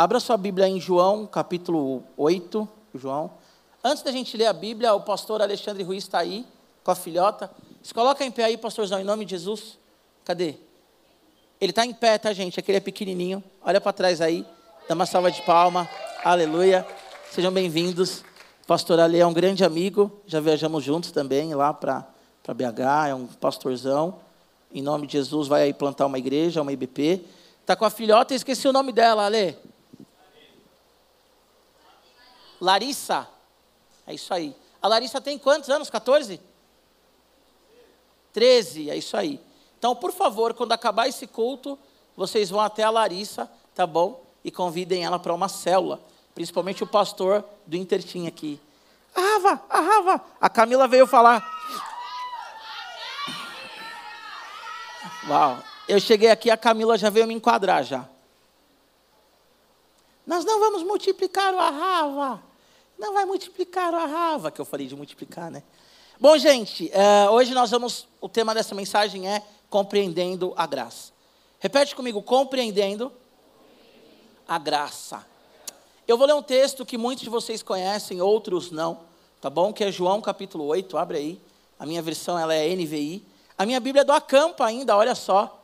Abra sua Bíblia em João, capítulo 8, João. Antes da gente ler a Bíblia, o pastor Alexandre Ruiz está aí, com a filhota. Se coloca em pé aí, pastorzão, em nome de Jesus. Cadê? Ele está em pé, tá, gente? Aquele é pequenininho. Olha para trás aí. Dá uma salva de palma. Aleluia. Sejam bem-vindos. pastor Ale é um grande amigo. Já viajamos juntos também lá para BH. É um pastorzão. Em nome de Jesus, vai aí plantar uma igreja, uma IBP. Está com a filhota, esqueci o nome dela, Ale. Larissa. É isso aí. A Larissa tem quantos anos? 14? 13, é isso aí. Então, por favor, quando acabar esse culto, vocês vão até a Larissa, tá bom? E convidem ela para uma célula. Principalmente o pastor do Intertim aqui. A Rava, a Rava. A Camila veio falar. Uau. Eu cheguei aqui, a Camila já veio me enquadrar já. Nós não vamos multiplicar o Arrava. Não vai multiplicar o Arrava, que eu falei de multiplicar, né? Bom, gente, uh, hoje nós vamos. O tema dessa mensagem é compreendendo a graça. Repete comigo, compreendendo a graça. Eu vou ler um texto que muitos de vocês conhecem, outros não, tá bom? Que é João capítulo 8, abre aí. A minha versão ela é NVI. A minha Bíblia é do Acampa ainda, olha só.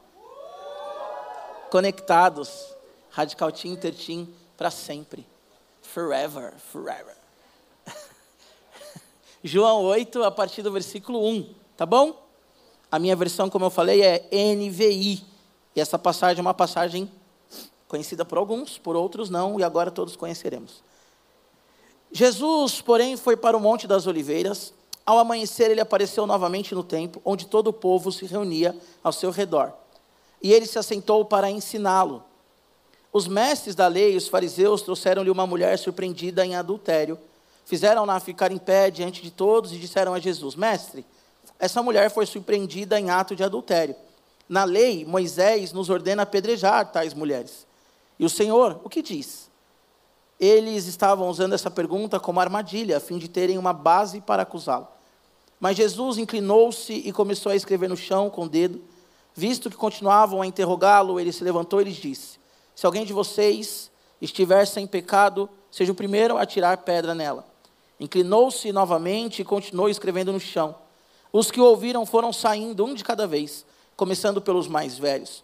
Conectados. Radical Team, Interteam, para sempre. Forever, forever. João 8, a partir do versículo 1, tá bom? A minha versão, como eu falei, é NVI. E essa passagem é uma passagem conhecida por alguns, por outros não, e agora todos conheceremos. Jesus, porém, foi para o Monte das Oliveiras. Ao amanhecer, ele apareceu novamente no templo, onde todo o povo se reunia ao seu redor. E ele se assentou para ensiná-lo. Os mestres da lei, os fariseus, trouxeram-lhe uma mulher surpreendida em adultério fizeram-na ficar em pé diante de todos e disseram a Jesus: Mestre, essa mulher foi surpreendida em ato de adultério. Na lei, Moisés nos ordena apedrejar tais mulheres. E o Senhor, o que diz? Eles estavam usando essa pergunta como armadilha, a fim de terem uma base para acusá-lo. Mas Jesus inclinou-se e começou a escrever no chão com o dedo. Visto que continuavam a interrogá-lo, ele se levantou e lhes disse: Se alguém de vocês estiver sem pecado, seja o primeiro a tirar pedra nela. Inclinou-se novamente e continuou escrevendo no chão. Os que o ouviram foram saindo, um de cada vez, começando pelos mais velhos.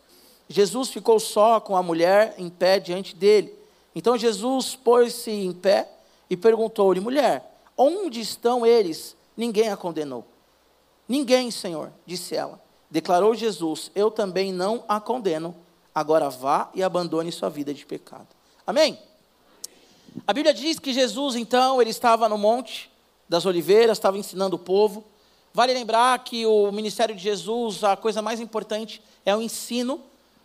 Jesus ficou só com a mulher em pé diante dele. Então Jesus pôs-se em pé e perguntou-lhe: Mulher, onde estão eles? Ninguém a condenou. Ninguém, Senhor, disse ela. Declarou Jesus: Eu também não a condeno. Agora vá e abandone sua vida de pecado. Amém? A Bíblia diz que Jesus, então, ele estava no Monte das Oliveiras, estava ensinando o povo. Vale lembrar que o ministério de Jesus, a coisa mais importante é o ensino.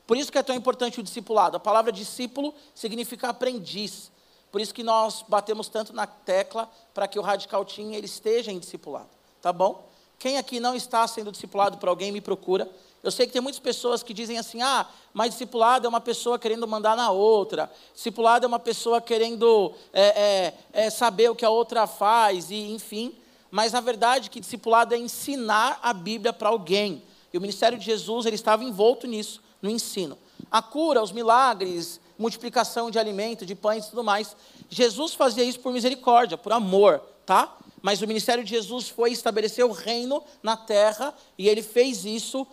Por isso que é tão importante o discipulado. A palavra discípulo significa aprendiz. Por isso que nós batemos tanto na tecla para que o Radical Team ele esteja em discipulado. Tá bom? Quem aqui não está sendo discipulado por alguém, me procura. Eu sei que tem muitas pessoas que dizem assim: ah, mas discipulado é uma pessoa querendo mandar na outra, discipulado é uma pessoa querendo é, é, é saber o que a outra faz, e enfim. Mas a verdade que discipulado é ensinar a Bíblia para alguém. E o ministério de Jesus ele estava envolto nisso, no ensino. A cura, os milagres, multiplicação de alimento, de pães e tudo mais. Jesus fazia isso por misericórdia, por amor, tá? Mas o ministério de Jesus foi estabelecer o reino na terra e ele fez isso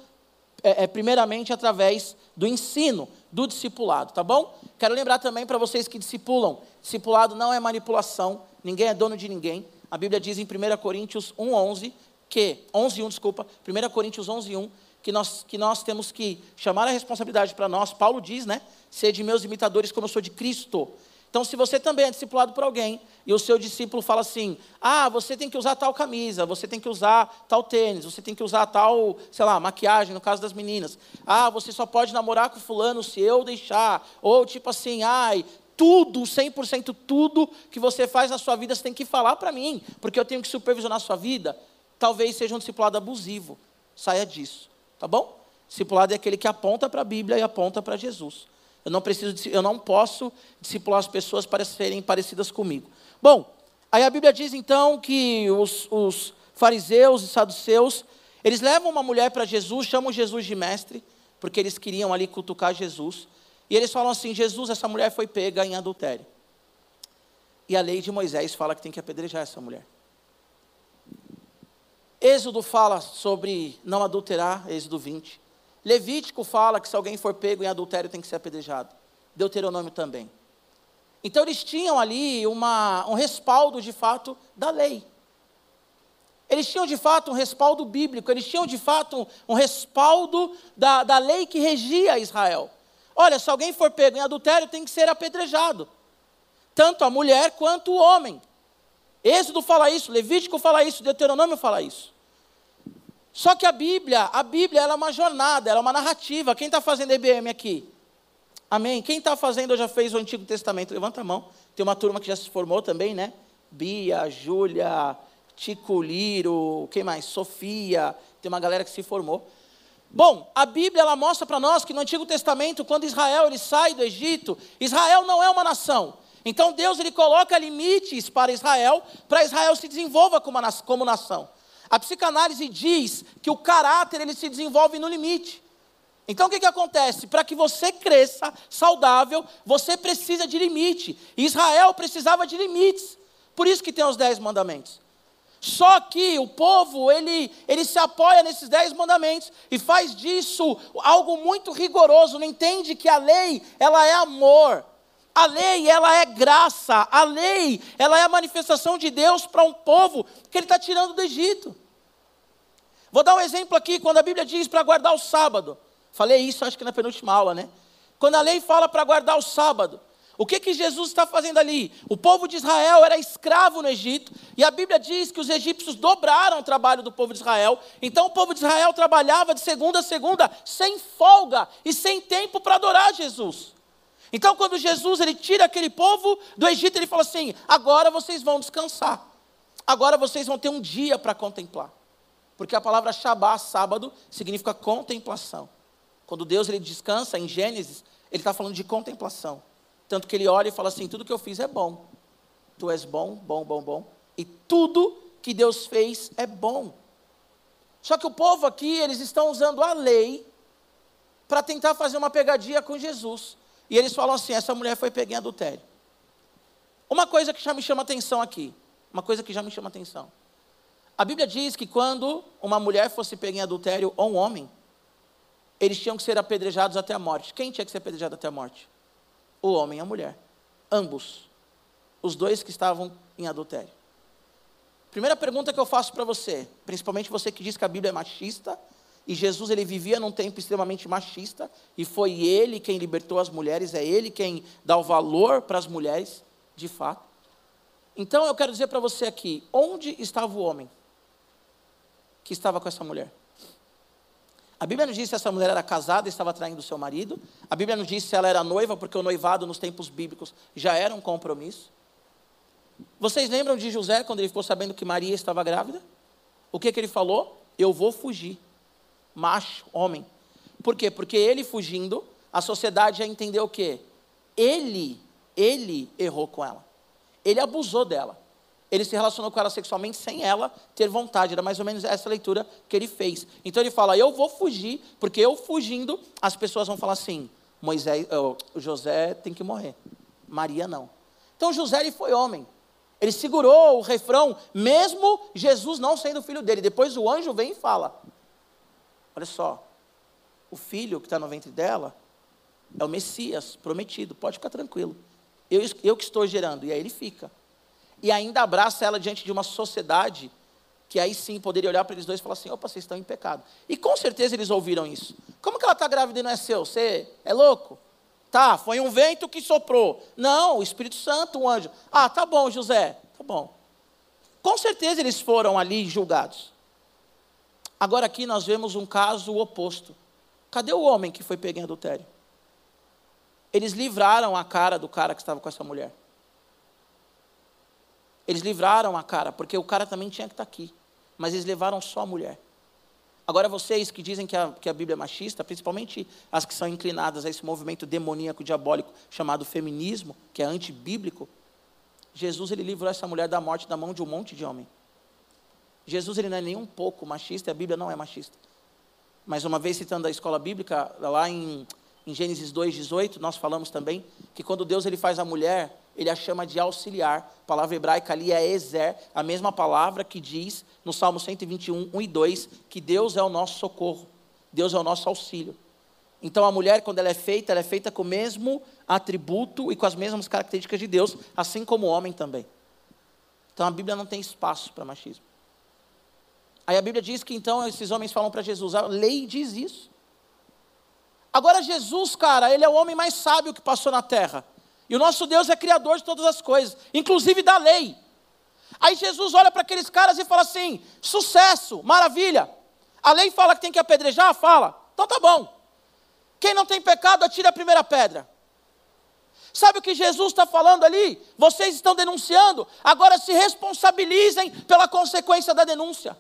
é, é, primeiramente através do ensino, do discipulado, tá bom? Quero lembrar também para vocês que discipulam: discipulado não é manipulação, ninguém é dono de ninguém. A Bíblia diz em 1 Coríntios 1,11 que, 11, 1, desculpa, 1 Coríntios 11, 1, que nós, que nós temos que chamar a responsabilidade para nós. Paulo diz, né? Ser de meus imitadores como eu sou de Cristo. Então, se você também é discipulado por alguém e o seu discípulo fala assim: ah, você tem que usar tal camisa, você tem que usar tal tênis, você tem que usar tal, sei lá, maquiagem, no caso das meninas. Ah, você só pode namorar com fulano se eu deixar. Ou tipo assim, ai, tudo, 100% tudo que você faz na sua vida, você tem que falar para mim, porque eu tenho que supervisionar a sua vida. Talvez seja um discipulado abusivo. Saia disso, tá bom? Discipulado é aquele que aponta para a Bíblia e aponta para Jesus. Eu não preciso, eu não posso discipular as pessoas para serem parecidas comigo. Bom, aí a Bíblia diz então que os, os fariseus e saduceus, eles levam uma mulher para Jesus, chamam Jesus de mestre, porque eles queriam ali cutucar Jesus. E eles falam assim: Jesus, essa mulher foi pega em adultério. E a lei de Moisés fala que tem que apedrejar essa mulher. Êxodo fala sobre não adulterar, Êxodo 20. Levítico fala que se alguém for pego em adultério tem que ser apedrejado. Deuteronômio também. Então eles tinham ali uma, um respaldo de fato da lei. Eles tinham de fato um respaldo bíblico, eles tinham de fato um, um respaldo da, da lei que regia Israel. Olha, se alguém for pego em adultério, tem que ser apedrejado. Tanto a mulher quanto o homem. Êxodo fala isso, Levítico fala isso, Deuteronômio fala isso. Só que a Bíblia, a Bíblia ela é uma jornada, ela é uma narrativa. Quem está fazendo EBM aqui? Amém? Quem está fazendo ou já fez o Antigo Testamento? Levanta a mão. Tem uma turma que já se formou também, né? Bia, Júlia, Tico Liro, quem mais? Sofia. Tem uma galera que se formou. Bom, a Bíblia ela mostra para nós que no Antigo Testamento, quando Israel ele sai do Egito, Israel não é uma nação. Então Deus ele coloca limites para Israel, para Israel se desenvolva como, como nação. A psicanálise diz que o caráter ele se desenvolve no limite. Então o que, que acontece? Para que você cresça saudável, você precisa de limite. Israel precisava de limites. Por isso que tem os dez mandamentos. Só que o povo, ele, ele se apoia nesses dez mandamentos e faz disso algo muito rigoroso, não entende que a lei, ela é amor. A lei, ela é graça. A lei, ela é a manifestação de Deus para um povo que ele está tirando do Egito. Vou dar um exemplo aqui, quando a Bíblia diz para guardar o sábado. Falei isso, acho que na penúltima aula, né? Quando a lei fala para guardar o sábado, o que, que Jesus está fazendo ali? O povo de Israel era escravo no Egito, e a Bíblia diz que os egípcios dobraram o trabalho do povo de Israel. Então o povo de Israel trabalhava de segunda a segunda, sem folga e sem tempo para adorar Jesus. Então, quando Jesus ele tira aquele povo do Egito, ele fala assim: agora vocês vão descansar, agora vocês vão ter um dia para contemplar, porque a palavra Shabá, sábado, significa contemplação. Quando Deus ele descansa em Gênesis, ele está falando de contemplação. Tanto que ele olha e fala assim: tudo que eu fiz é bom. Tu és bom, bom, bom, bom. E tudo que Deus fez é bom. Só que o povo aqui, eles estão usando a lei para tentar fazer uma pegadinha com Jesus. E eles falam assim: essa mulher foi pega em adultério. Uma coisa que já me chama atenção aqui, uma coisa que já me chama atenção. A Bíblia diz que quando uma mulher fosse pega em adultério ou um homem, eles tinham que ser apedrejados até a morte. Quem tinha que ser apedrejado até a morte? O homem e a mulher. Ambos. Os dois que estavam em adultério. Primeira pergunta que eu faço para você, principalmente você que diz que a Bíblia é machista, e Jesus ele vivia num tempo extremamente machista, e foi ele quem libertou as mulheres, é ele quem dá o valor para as mulheres, de fato. Então eu quero dizer para você aqui, onde estava o homem que estava com essa mulher? A Bíblia não diz se essa mulher era casada e estava traindo seu marido. A Bíblia não diz se ela era noiva, porque o noivado nos tempos bíblicos já era um compromisso. Vocês lembram de José quando ele ficou sabendo que Maria estava grávida? O que, que ele falou? Eu vou fugir. Macho, homem. Por quê? Porque ele fugindo, a sociedade já entendeu o quê? Ele, ele errou com ela. Ele abusou dela ele se relacionou com ela sexualmente sem ela ter vontade. Era mais ou menos essa leitura que ele fez. Então ele fala: Eu vou fugir, porque eu fugindo, as pessoas vão falar assim: Moisés, oh, José tem que morrer. Maria não. Então José ele foi homem. Ele segurou o refrão, mesmo Jesus não sendo filho dele. Depois o anjo vem e fala: Olha só, o filho que está no ventre dela é o Messias prometido, pode ficar tranquilo. Eu, eu que estou gerando. E aí ele fica e ainda abraça ela diante de uma sociedade que aí sim poderia olhar para eles dois e falar assim: opa, vocês estão em pecado. E com certeza eles ouviram isso. Como que ela está grávida e não é seu? Você é louco? Tá, foi um vento que soprou. Não, o Espírito Santo, um anjo. Ah, tá bom, José, tá bom. Com certeza eles foram ali julgados. Agora aqui nós vemos um caso oposto. Cadê o homem que foi pego em adultério? Eles livraram a cara do cara que estava com essa mulher. Eles livraram a cara, porque o cara também tinha que estar aqui. Mas eles levaram só a mulher. Agora, vocês que dizem que a, que a Bíblia é machista, principalmente as que são inclinadas a esse movimento demoníaco diabólico chamado feminismo, que é antibíblico, Jesus ele livrou essa mulher da morte da mão de um monte de homem. Jesus ele não é nem um pouco machista, a Bíblia não é machista. Mas uma vez citando a escola bíblica, lá em Em Gênesis 2:18, nós falamos também que quando Deus ele faz a mulher, ele a chama de auxiliar. A palavra hebraica ali é ezer, a mesma palavra que diz no Salmo 121, 1 e 2, que Deus é o nosso socorro, Deus é o nosso auxílio. Então a mulher, quando ela é feita, ela é feita com o mesmo atributo e com as mesmas características de Deus, assim como o homem também. Então a Bíblia não tem espaço para machismo. Aí a Bíblia diz que então esses homens falam para Jesus, a lei diz isso. Agora Jesus, cara, ele é o homem mais sábio que passou na terra. E o nosso Deus é criador de todas as coisas, inclusive da lei. Aí Jesus olha para aqueles caras e fala assim: sucesso, maravilha. A lei fala que tem que apedrejar? Fala. Então tá bom. Quem não tem pecado, atira a primeira pedra. Sabe o que Jesus está falando ali? Vocês estão denunciando, agora se responsabilizem pela consequência da denúncia.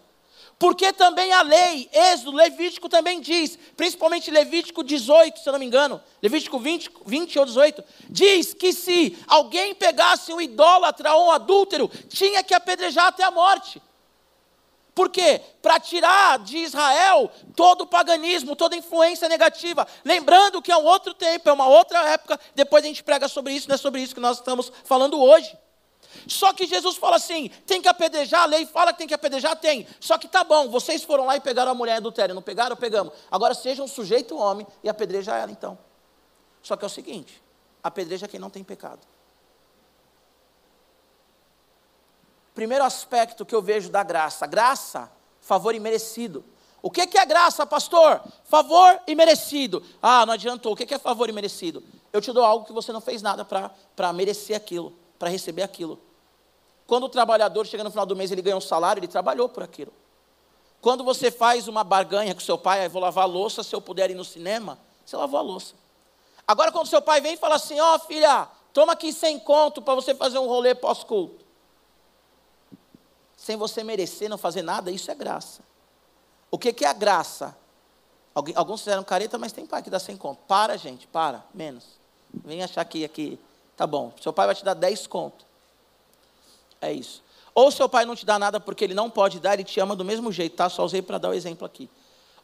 Porque também a lei, Êxodo, Levítico também diz, principalmente Levítico 18, se eu não me engano, Levítico 20, 20 ou 18, diz que se alguém pegasse um idólatra ou um adúltero, tinha que apedrejar até a morte. Por quê? Para tirar de Israel todo o paganismo, toda influência negativa. Lembrando que é um outro tempo, é uma outra época, depois a gente prega sobre isso, não é sobre isso que nós estamos falando hoje. Só que Jesus fala assim: tem que apedrejar, a lei fala que tem que apedrejar, tem. Só que tá bom, vocês foram lá e pegaram a mulher adultéria, não pegaram? Pegamos. Agora sejam um sujeito homem e apedreja ela então. Só que é o seguinte: apedreja quem não tem pecado. Primeiro aspecto que eu vejo da graça: graça, favor imerecido. O que é graça, pastor? Favor imerecido. Ah, não adiantou. O que é favor imerecido? Eu te dou algo que você não fez nada para merecer aquilo, para receber aquilo. Quando o trabalhador chega no final do mês ele ganha um salário, ele trabalhou por aquilo. Quando você faz uma barganha com seu pai, ah, vou lavar a louça, se eu puder ir no cinema, você lavou a louça. Agora quando seu pai vem e fala assim, ó oh, filha, toma aqui sem conto para você fazer um rolê pós-culto. Sem você merecer, não fazer nada, isso é graça. O que, que é a graça? Alguns fizeram careta, mas tem pai que dá sem conto. Para, gente, para, menos. Vem achar que aqui, tá bom. Seu pai vai te dar 10 conto. É isso. Ou seu pai não te dá nada porque ele não pode dar, ele te ama do mesmo jeito, tá? Só usei para dar o exemplo aqui.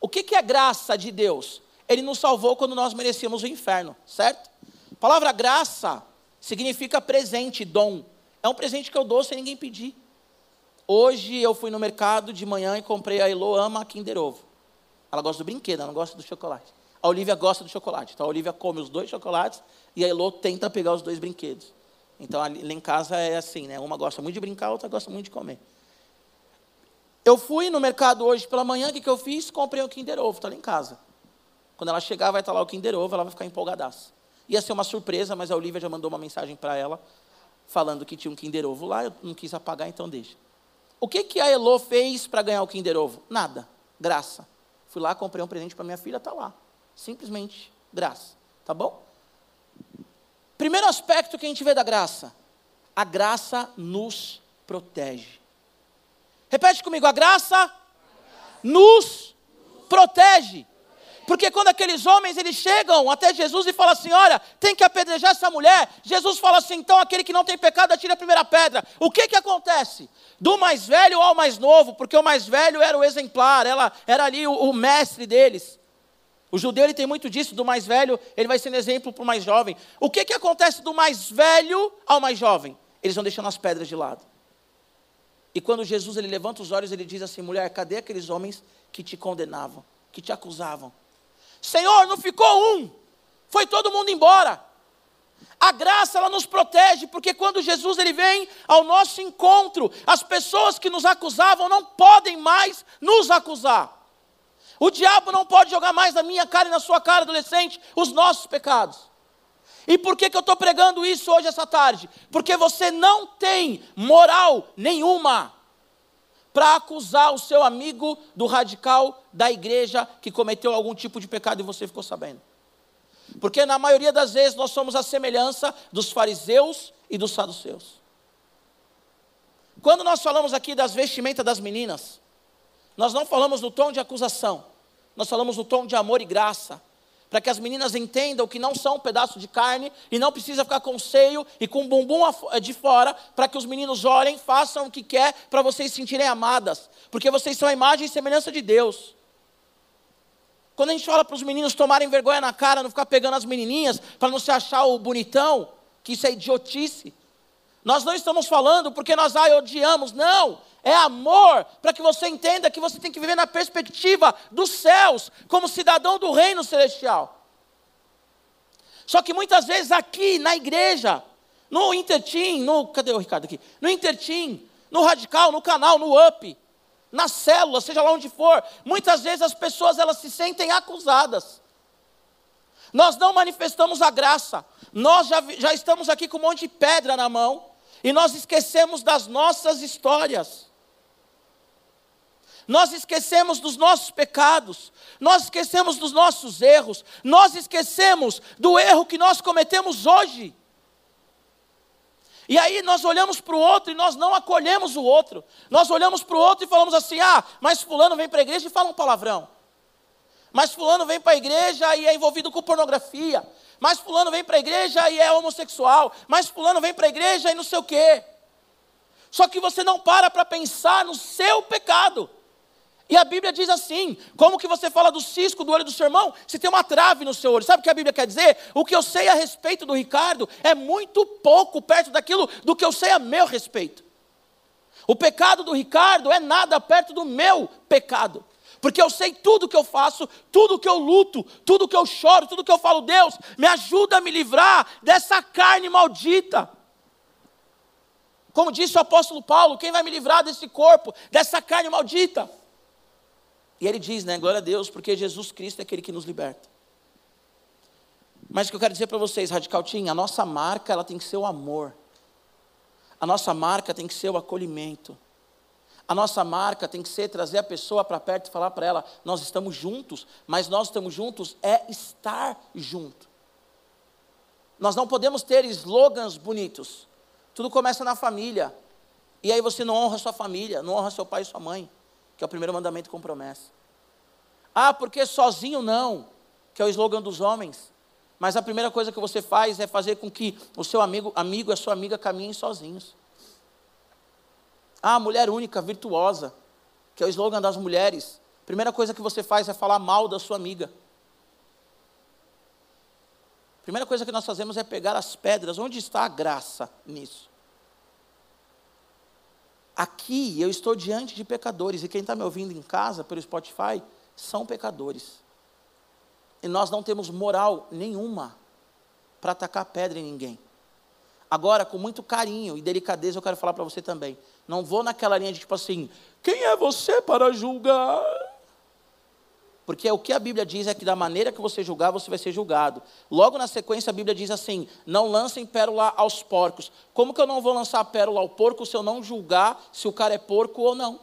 O que, que é graça de Deus? Ele nos salvou quando nós merecíamos o inferno, certo? A palavra graça significa presente, dom. É um presente que eu dou sem ninguém pedir. Hoje eu fui no mercado de manhã e comprei a Elo ama Kinder Ovo. Ela gosta do brinquedo, ela não gosta do chocolate. A Olivia gosta do chocolate. Então a Olivia come os dois chocolates e a Elo tenta pegar os dois brinquedos. Então, lá em casa é assim, né? Uma gosta muito de brincar, outra gosta muito de comer. Eu fui no mercado hoje pela manhã, o que, que eu fiz? Comprei um Kinder Ovo, está lá em casa. Quando ela chegar, vai estar tá lá o Kinder Ovo, ela vai ficar empolgadaça. Ia ser uma surpresa, mas a Olivia já mandou uma mensagem para ela, falando que tinha um Kinder Ovo lá, eu não quis apagar, então deixa. O que, que a Elo fez para ganhar o Kinder Ovo? Nada. Graça. Fui lá, comprei um presente para minha filha, está lá. Simplesmente graça. Tá bom? Primeiro aspecto que a gente vê da graça: a graça nos protege. Repete comigo: a graça nos protege. Porque quando aqueles homens eles chegam até Jesus e falam assim: olha, tem que apedrejar essa mulher. Jesus fala assim: então aquele que não tem pecado atira a primeira pedra. O que que acontece? Do mais velho ao mais novo, porque o mais velho era o exemplar, ela era ali o, o mestre deles. O judeu ele tem muito disso, do mais velho, ele vai sendo exemplo para o mais jovem. O que, que acontece do mais velho ao mais jovem? Eles vão deixando as pedras de lado. E quando Jesus ele levanta os olhos, ele diz assim: mulher, cadê aqueles homens que te condenavam, que te acusavam? Senhor, não ficou um, foi todo mundo embora. A graça ela nos protege, porque quando Jesus ele vem ao nosso encontro, as pessoas que nos acusavam não podem mais nos acusar. O diabo não pode jogar mais na minha cara e na sua cara, adolescente, os nossos pecados. E por que, que eu estou pregando isso hoje, essa tarde? Porque você não tem moral nenhuma para acusar o seu amigo do radical da igreja que cometeu algum tipo de pecado e você ficou sabendo. Porque na maioria das vezes nós somos a semelhança dos fariseus e dos saduceus. Quando nós falamos aqui das vestimentas das meninas, nós não falamos no tom de acusação, nós falamos no tom de amor e graça, para que as meninas entendam que não são um pedaço de carne e não precisa ficar com seio e com bumbum de fora, para que os meninos olhem, façam o que quer, para vocês se sentirem amadas, porque vocês são a imagem e semelhança de Deus. quando a gente fala para os meninos tomarem vergonha na cara, não ficar pegando as menininhas, para não se achar o bonitão, que isso é idiotice. Nós não estamos falando porque nós ai, odiamos, não. É amor para que você entenda que você tem que viver na perspectiva dos céus, como cidadão do reino celestial. Só que muitas vezes aqui na igreja, no Intertim, no. Cadê o Ricardo aqui? No Intertim, no Radical, no canal, no Up, na célula, seja lá onde for, muitas vezes as pessoas elas se sentem acusadas. Nós não manifestamos a graça. Nós já, já estamos aqui com um monte de pedra na mão e nós esquecemos das nossas histórias. Nós esquecemos dos nossos pecados, nós esquecemos dos nossos erros, nós esquecemos do erro que nós cometemos hoje. E aí nós olhamos para o outro e nós não acolhemos o outro. Nós olhamos para o outro e falamos assim: ah, mas Fulano vem para a igreja e fala um palavrão. Mas Fulano vem para a igreja e é envolvido com pornografia. Mas Fulano vem para a igreja e é homossexual. Mas Fulano vem para a igreja e não sei o quê. Só que você não para para pensar no seu pecado. E a Bíblia diz assim: como que você fala do cisco do olho do seu irmão, se tem uma trave no seu olho? Sabe o que a Bíblia quer dizer? O que eu sei a respeito do Ricardo é muito pouco perto daquilo do que eu sei a meu respeito. O pecado do Ricardo é nada perto do meu pecado. Porque eu sei tudo que eu faço, tudo que eu luto, tudo que eu choro, tudo que eu falo, Deus, me ajuda a me livrar dessa carne maldita. Como disse o apóstolo Paulo, quem vai me livrar desse corpo, dessa carne maldita? E ele diz, né, glória a Deus, porque Jesus Cristo é aquele que nos liberta. Mas o que eu quero dizer para vocês, Radical Team, a nossa marca ela tem que ser o amor. A nossa marca tem que ser o acolhimento. A nossa marca tem que ser trazer a pessoa para perto e falar para ela: nós estamos juntos, mas nós estamos juntos é estar junto. Nós não podemos ter slogans bonitos. Tudo começa na família. E aí você não honra sua família, não honra seu pai e sua mãe que é o primeiro mandamento com promessa. Ah, porque sozinho não, que é o slogan dos homens. Mas a primeira coisa que você faz é fazer com que o seu amigo, amigo e a sua amiga caminhem sozinhos. Ah, mulher única, virtuosa, que é o slogan das mulheres. Primeira coisa que você faz é falar mal da sua amiga. Primeira coisa que nós fazemos é pegar as pedras. Onde está a graça nisso? Aqui eu estou diante de pecadores, e quem está me ouvindo em casa, pelo Spotify, são pecadores. E nós não temos moral nenhuma para atacar pedra em ninguém. Agora, com muito carinho e delicadeza, eu quero falar para você também. Não vou naquela linha de tipo assim, quem é você para julgar? Porque o que a Bíblia diz é que da maneira que você julgar, você vai ser julgado. Logo na sequência, a Bíblia diz assim: não lancem pérola aos porcos. Como que eu não vou lançar pérola ao porco se eu não julgar se o cara é porco ou não? O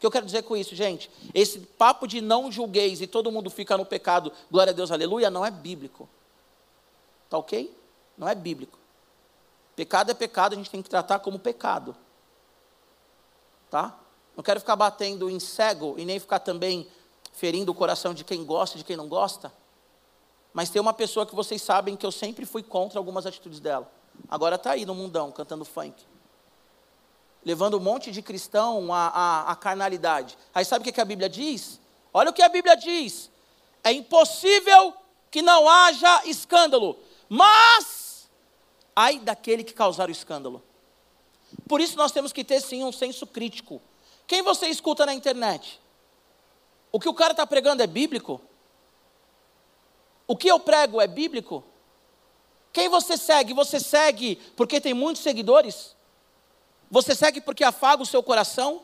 que eu quero dizer com isso, gente? Esse papo de não julgueis e todo mundo fica no pecado, glória a Deus, aleluia, não é bíblico. Tá ok? Não é bíblico. Pecado é pecado, a gente tem que tratar como pecado. Tá? Não quero ficar batendo em cego e nem ficar também ferindo o coração de quem gosta e de quem não gosta. Mas tem uma pessoa que vocês sabem que eu sempre fui contra algumas atitudes dela. Agora está aí no mundão, cantando funk. Levando um monte de cristão à, à, à carnalidade. Aí sabe o que a Bíblia diz? Olha o que a Bíblia diz. É impossível que não haja escândalo. Mas, ai daquele que causar o escândalo. Por isso nós temos que ter sim um senso crítico. Quem você escuta na internet? O que o cara está pregando é bíblico? O que eu prego é bíblico? Quem você segue? Você segue porque tem muitos seguidores? Você segue porque afaga o seu coração?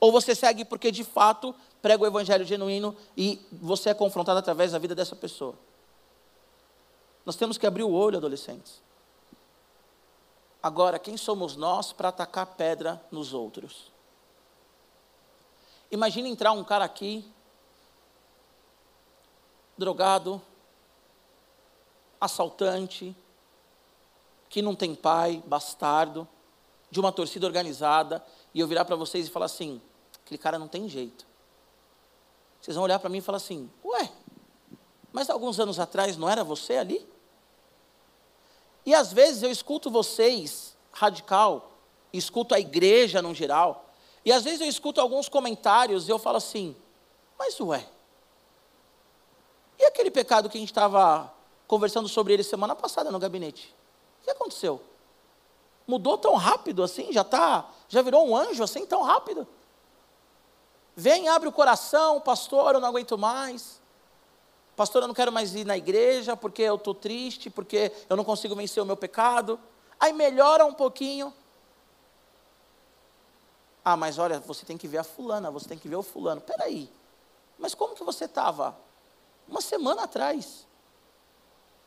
Ou você segue porque de fato prega o evangelho genuíno e você é confrontado através da vida dessa pessoa? Nós temos que abrir o olho, adolescentes. Agora, quem somos nós para atacar pedra nos outros? Imagina entrar um cara aqui drogado, assaltante, que não tem pai, bastardo, de uma torcida organizada, e eu virar para vocês e falar assim: aquele cara não tem jeito. Vocês vão olhar para mim e falar assim: ué, mas alguns anos atrás não era você ali? E às vezes eu escuto vocês, radical, escuto a igreja no geral, e às vezes eu escuto alguns comentários e eu falo assim: mas ué, E aquele pecado que a gente estava conversando sobre ele semana passada no gabinete? O que aconteceu? Mudou tão rápido assim? Já tá, já virou um anjo assim tão rápido? Vem, abre o coração, pastor, eu não aguento mais. Pastor, eu não quero mais ir na igreja porque eu estou triste, porque eu não consigo vencer o meu pecado. Aí melhora um pouquinho. Ah, mas olha, você tem que ver a fulana, você tem que ver o fulano. Peraí, mas como que você estava? Uma semana atrás.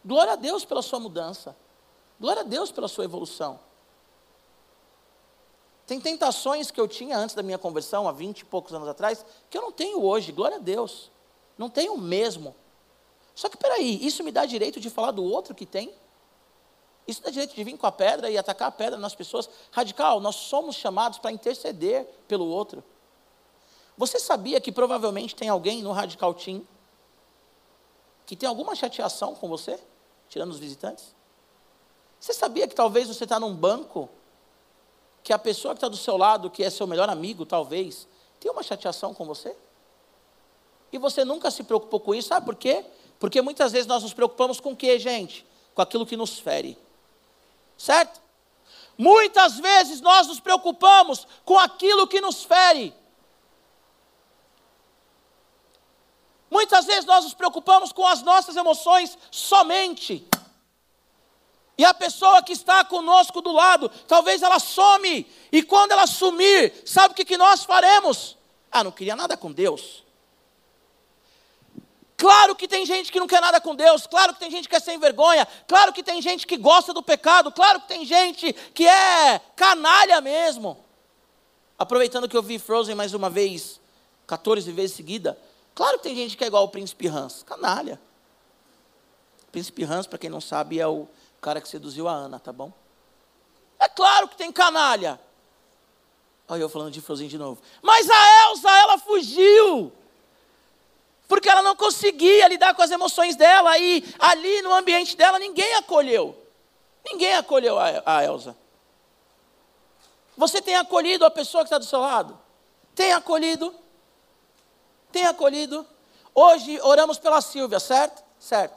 Glória a Deus pela sua mudança. Glória a Deus pela sua evolução. Tem tentações que eu tinha antes da minha conversão, há vinte e poucos anos atrás, que eu não tenho hoje, glória a Deus. Não tenho mesmo. Só que peraí, isso me dá direito de falar do outro que tem? Isso dá direito de vir com a pedra e atacar a pedra nas pessoas? Radical, nós somos chamados para interceder pelo outro. Você sabia que provavelmente tem alguém no Radical Team que tem alguma chateação com você, tirando os visitantes? Você sabia que talvez você está num banco que a pessoa que está do seu lado, que é seu melhor amigo, talvez, tem uma chateação com você? E você nunca se preocupou com isso, sabe por quê? Porque muitas vezes nós nos preocupamos com o quê, gente? Com aquilo que nos fere. Certo? Muitas vezes nós nos preocupamos com aquilo que nos fere. Muitas vezes nós nos preocupamos com as nossas emoções somente. E a pessoa que está conosco do lado, talvez ela some. E quando ela sumir, sabe o que, que nós faremos? Ah, não queria nada com Deus. Claro que tem gente que não quer nada com Deus, claro que tem gente que é sem vergonha, claro que tem gente que gosta do pecado, claro que tem gente que é canalha mesmo. Aproveitando que eu vi Frozen mais uma vez, 14 vezes seguida, claro que tem gente que é igual o Príncipe Hans, canalha. O Príncipe Hans, para quem não sabe, é o cara que seduziu a Ana, tá bom? É claro que tem canalha. Olha eu falando de Frozen de novo. Mas a Elsa, ela fugiu. Porque ela não conseguia lidar com as emoções dela. E ali no ambiente dela, ninguém acolheu. Ninguém acolheu a, Elsa. Você tem acolhido a pessoa que está do seu lado? Tem acolhido? Tem acolhido? Hoje oramos pela Silvia, certo? Certo.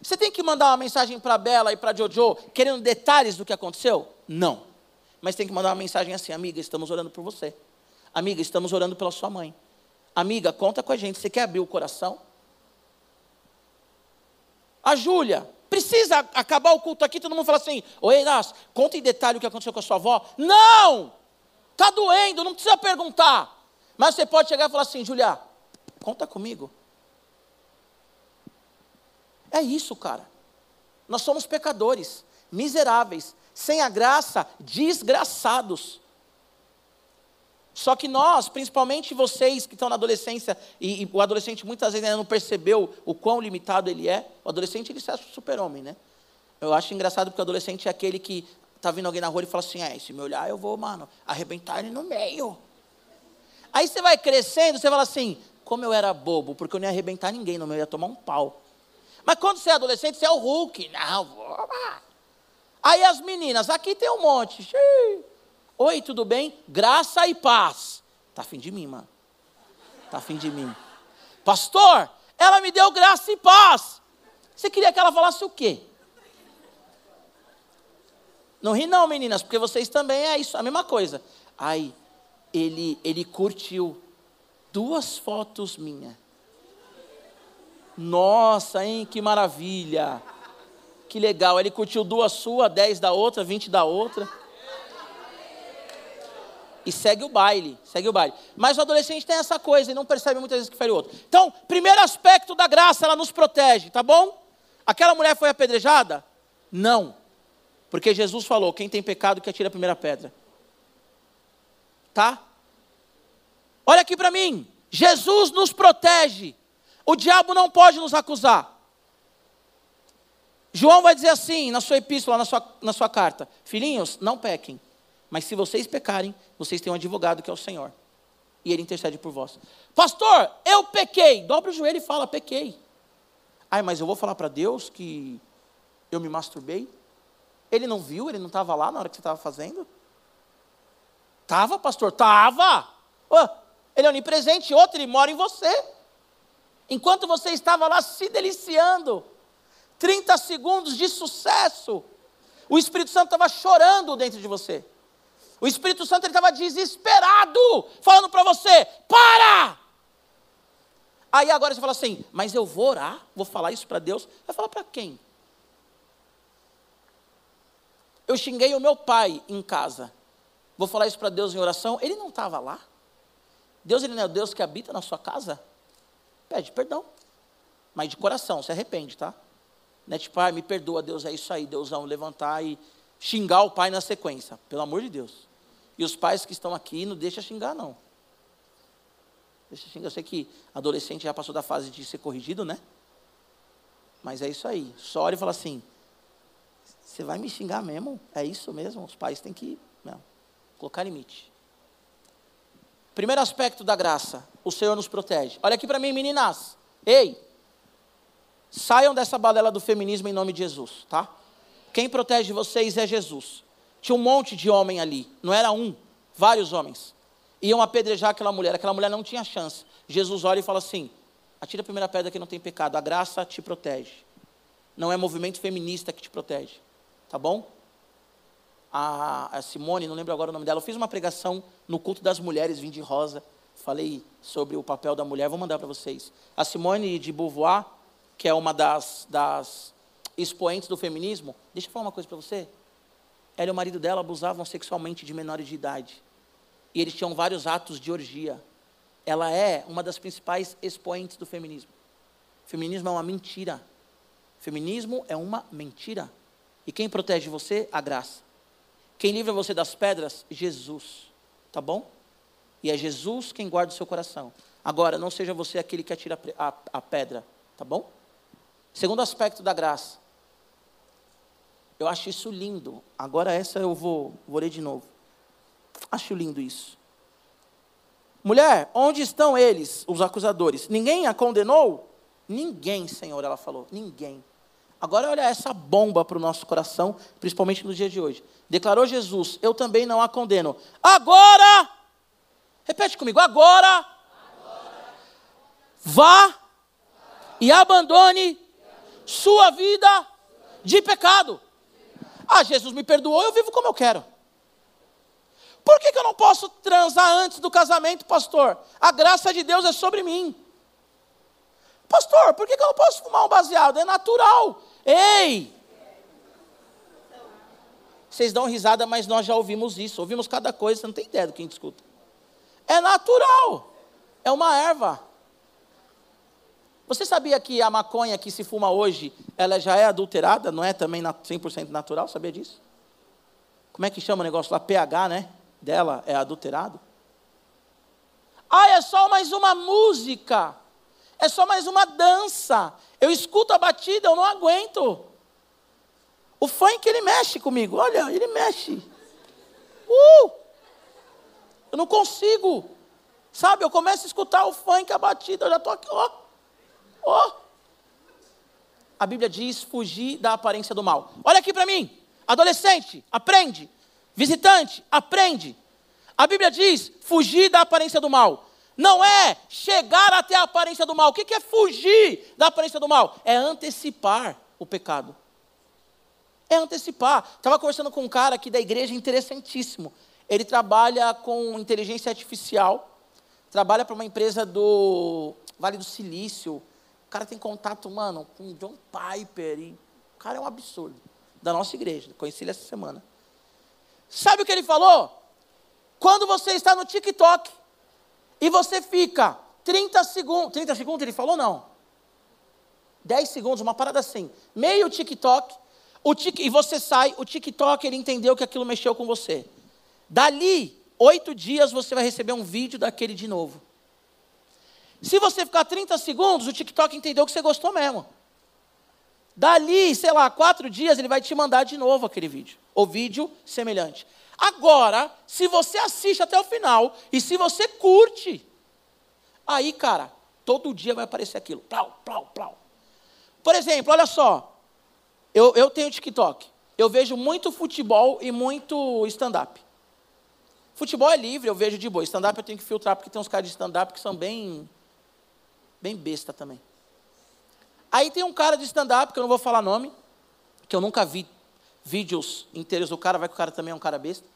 Você tem que mandar uma mensagem para a Bela e para a Jojo querendo detalhes do que aconteceu? Não. Mas tem que mandar uma mensagem assim: amiga, estamos orando por você. Amiga, estamos orando pela sua mãe. Amiga, conta com a gente. Você quer abrir o coração? A Júlia, precisa acabar o culto aqui, todo mundo fala assim: Oi, Inácio, conta em detalhe o que aconteceu com a sua avó. Não! Está doendo, não precisa perguntar. Mas você pode chegar e falar assim: Júlia, conta comigo. É isso, cara. Nós somos pecadores, miseráveis, sem a graça, desgraçados. Só que nós, principalmente vocês que estão na adolescência, e, e, o adolescente muitas vezes ainda não percebeu o quão limitado ele é, o adolescente ele se acha super-homem, né? Eu acho engraçado porque o adolescente é aquele que está vindo alguém na rua e fala assim, ah, se me olhar eu vou, mano, arrebentar ele no meio. Aí você vai crescendo, você fala assim, como eu era bobo, porque eu não ia arrebentar ninguém no meio, eu ia tomar um pau. Mas quando você é adolescente, você é o Hulk. Não, vou. Aí as meninas, aqui tem um monte. Oi, tudo bem? Graça e paz. Tá afim de mim, mano. Tá afim de mim. Pastor, ela me deu graça e paz. Você queria que ela falasse o quê? Não ri não, meninas, porque vocês também é isso, a mesma coisa. Aí, ele, ele curtiu duas fotos minhas. Nossa, hein, que maravilha. Que legal. Ele curtiu duas sua, dez da outra, vinte da outra. E segue o baile, segue o baile. Mas o adolescente tem essa coisa e não percebe muitas vezes que fere o outro. Então, primeiro aspecto da graça, ela nos protege, tá bom? Aquela mulher foi apedrejada? Não. Porque Jesus falou: quem tem pecado que atira a primeira pedra. Tá? Olha aqui para mim. Jesus nos protege. O diabo não pode nos acusar. João vai dizer assim na sua epístola, na sua, na sua carta: Filhinhos, não pequem, mas se vocês pecarem, vocês têm um advogado que é o Senhor, e ele intercede por vós. Pastor, eu pequei. Dobra o joelho e fala: Pequei. Ai, mas eu vou falar para Deus que eu me masturbei? Ele não viu, ele não estava lá na hora que você estava fazendo? Tava, pastor? Tava. ele é onipresente, outro, ele mora em você. Enquanto você estava lá se deliciando, 30 segundos de sucesso, o Espírito Santo estava chorando dentro de você. O Espírito Santo estava desesperado, falando para você: para! Aí agora você fala assim, mas eu vou orar, vou falar isso para Deus. Vai falar para quem? Eu xinguei o meu pai em casa. Vou falar isso para Deus em oração. Ele não estava lá. Deus, ele não é o Deus que habita na sua casa? Pede perdão. Mas de coração, se arrepende, tá? Não é tipo, ah, me perdoa, Deus, é isso aí, Deusão, levantar e xingar o pai na sequência. Pelo amor de Deus. E os pais que estão aqui, não deixa xingar, não. Deixa xingar. Eu sei que adolescente já passou da fase de ser corrigido, né? Mas é isso aí. Só olha e fala assim: você vai me xingar mesmo? É isso mesmo? Os pais têm que não, colocar limite. Primeiro aspecto da graça: o Senhor nos protege. Olha aqui para mim, meninas. Ei, saiam dessa balela do feminismo em nome de Jesus, tá? Quem protege vocês é Jesus. Tinha um monte de homem ali, não era um, vários homens. Iam apedrejar aquela mulher, aquela mulher não tinha chance. Jesus olha e fala assim: atira a primeira pedra que não tem pecado, a graça te protege. Não é movimento feminista que te protege, tá bom? A, a Simone, não lembro agora o nome dela, eu fiz uma pregação no culto das mulheres, vim de rosa, falei sobre o papel da mulher, vou mandar para vocês. A Simone de Beauvoir, que é uma das, das expoentes do feminismo, deixa eu falar uma coisa para você. Ela e o marido dela abusavam sexualmente de menores de idade. E eles tinham vários atos de orgia. Ela é uma das principais expoentes do feminismo. Feminismo é uma mentira. Feminismo é uma mentira. E quem protege você? A graça. Quem livra você das pedras? Jesus. Tá bom? E é Jesus quem guarda o seu coração. Agora, não seja você aquele que atira a, a, pedra. Tá bom? Segundo aspecto da graça. Eu acho isso lindo. Agora essa eu vou, vou ler de novo. Acho lindo isso. Mulher, onde estão eles, os acusadores? Ninguém a condenou? Ninguém, Senhor, ela falou. Ninguém. Agora olha essa bomba para o nosso coração, principalmente no dia de hoje. Declarou Jesus: Eu também não a condeno. Agora, repete comigo: agora, agora. vá e abandone sua vida de pecado. Ah, Jesus me perdoou, eu vivo como eu quero. Por que, que eu não posso transar antes do casamento, pastor? A graça de Deus é sobre mim. Pastor, por que, que eu não posso fumar um baseado? É natural. Ei! Vocês dão risada, mas nós já ouvimos isso. Ouvimos cada coisa, você não tem ideia do que a gente escuta. É natural. É uma erva. Você sabia que a maconha que se fuma hoje, ela já é adulterada, não é também 100% natural? Sabia disso? Como é que chama o negócio lá? pH, né? Dela é adulterado. Ah, é só mais uma música. É só mais uma dança. Eu escuto a batida, eu não aguento. O funk, ele mexe comigo. Olha, ele mexe. Uh! Eu não consigo. Sabe, eu começo a escutar o funk, a batida, eu já estou aqui, ó. Oh! A Bíblia diz fugir da aparência do mal. Olha aqui para mim. Adolescente, aprende. Visitante, aprende. A Bíblia diz fugir da aparência do mal. Não é chegar até a aparência do mal. O que é fugir da aparência do mal? É antecipar o pecado. É antecipar. Estava conversando com um cara aqui da igreja interessantíssimo. Ele trabalha com inteligência artificial, trabalha para uma empresa do Vale do Silício, cara tem contato, mano, com John Piper. E o cara é um absurdo. Da nossa igreja. Conheci ele essa semana. Sabe o que ele falou? Quando você está no TikTok e você fica 30 segundos. 30 segundos ele falou não. 10 segundos, uma parada assim. Meio TikTok. O tic, e você sai, o TikTok ele entendeu que aquilo mexeu com você. Dali, oito dias você vai receber um vídeo daquele de novo. Se você ficar 30 segundos, o TikTok entendeu que você gostou mesmo. Dali, sei lá, quatro dias, ele vai te mandar de novo aquele vídeo. Ou vídeo semelhante. Agora, se você assiste até o final e se você curte, aí, cara, todo dia vai aparecer aquilo. Plau, plau, plau. Por exemplo, olha só. Eu, eu tenho TikTok. Eu vejo muito futebol e muito stand-up. Futebol é livre, eu vejo de boa. Stand-up eu tenho que filtrar porque tem uns caras de stand-up que são bem Bem besta também. Aí tem um cara de stand-up, que eu não vou falar nome, que eu nunca vi vídeos inteiros do cara, vai que o cara também é um cara besta,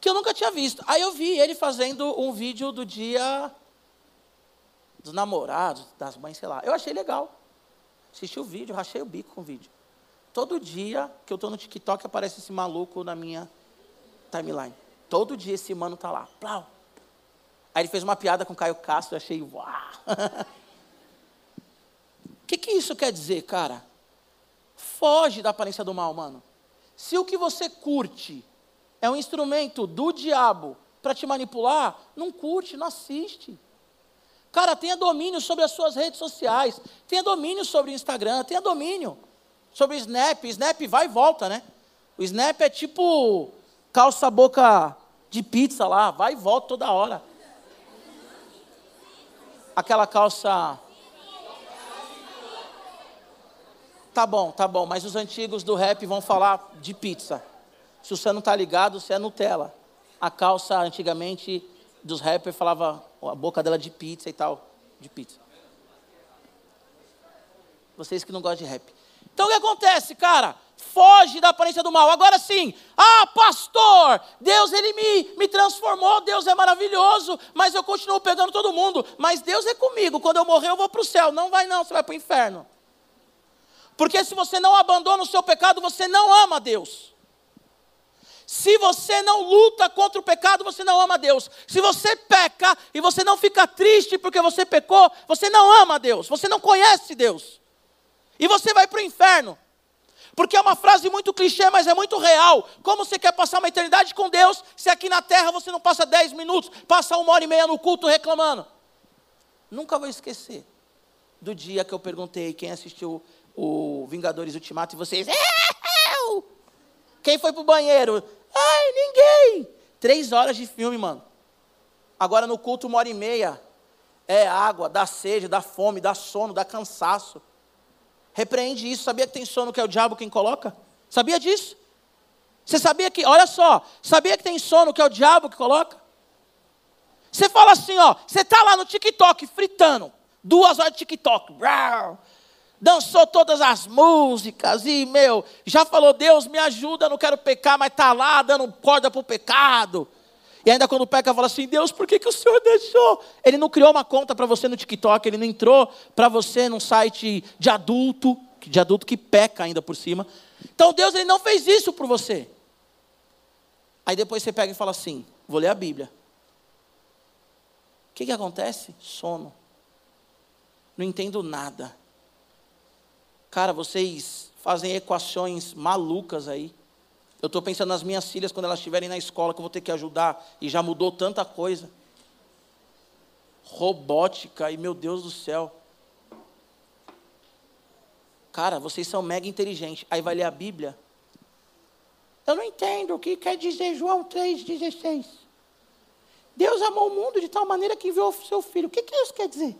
que eu nunca tinha visto. Aí eu vi ele fazendo um vídeo do dia dos namorados, das mães, sei lá. Eu achei legal. Assisti o vídeo, rachei o bico com o vídeo. Todo dia que eu estou no TikTok aparece esse maluco na minha timeline. Todo dia esse mano tá lá. Plau. Aí ele fez uma piada com o Caio Castro, eu achei, uau. O que, que isso quer dizer, cara? Foge da aparência do mal, mano. Se o que você curte é um instrumento do diabo para te manipular, não curte, não assiste. Cara, tenha domínio sobre as suas redes sociais, tenha domínio sobre o Instagram, tenha domínio sobre o Snap. Snap vai e volta, né? O Snap é tipo calça boca de pizza lá, vai e volta toda hora. Aquela calça Tá bom, tá bom, mas os antigos do rap vão falar de pizza. Se você não tá ligado, você é Nutella. A calça, antigamente, dos rappers falava a boca dela de pizza e tal, de pizza. Vocês que não gostam de rap. Então o que acontece, cara? Foge da aparência do mal. Agora sim, ah, pastor, Deus ele me, me transformou, Deus é maravilhoso, mas eu continuo pegando todo mundo. Mas Deus é comigo, quando eu morrer eu vou para o céu. Não vai não, você vai para o inferno. Porque se você não abandona o seu pecado, você não ama Deus. Se você não luta contra o pecado, você não ama Deus. Se você peca e você não fica triste porque você pecou, você não ama Deus, você não conhece Deus. E você vai para o inferno. Porque é uma frase muito clichê, mas é muito real. Como você quer passar uma eternidade com Deus, se aqui na terra você não passa dez minutos, passa uma hora e meia no culto reclamando? Nunca vou esquecer do dia que eu perguntei quem assistiu o Vingadores Ultimato e vocês. Eu! Quem foi pro banheiro? Ai, ninguém! Três horas de filme, mano. Agora no culto, uma hora e meia. É água, dá sede, dá fome, dá sono, dá cansaço. Repreende isso. Sabia que tem sono que é o diabo quem coloca? Sabia disso? Você sabia que, olha só, sabia que tem sono que é o diabo que coloca? Você fala assim, ó, você tá lá no TikTok fritando, duas horas de TikTok, dançou todas as músicas e, meu, já falou, Deus me ajuda, não quero pecar, mas está lá dando corda para o pecado. E ainda quando peca, fala assim, Deus, por que, que o Senhor deixou? Ele não criou uma conta para você no TikTok, ele não entrou para você num site de adulto, de adulto que peca ainda por cima. Então Deus ele não fez isso por você. Aí depois você pega e fala assim, vou ler a Bíblia. O que, que acontece? Sono. Não entendo nada. Cara, vocês fazem equações malucas aí. Eu estou pensando nas minhas filhas quando elas estiverem na escola, que eu vou ter que ajudar, e já mudou tanta coisa. Robótica, e meu Deus do céu. Cara, vocês são mega inteligentes. Aí vai ler a Bíblia. Eu não entendo o que quer dizer João 3,16. Deus amou o mundo de tal maneira que enviou o seu filho. O que, que isso quer dizer?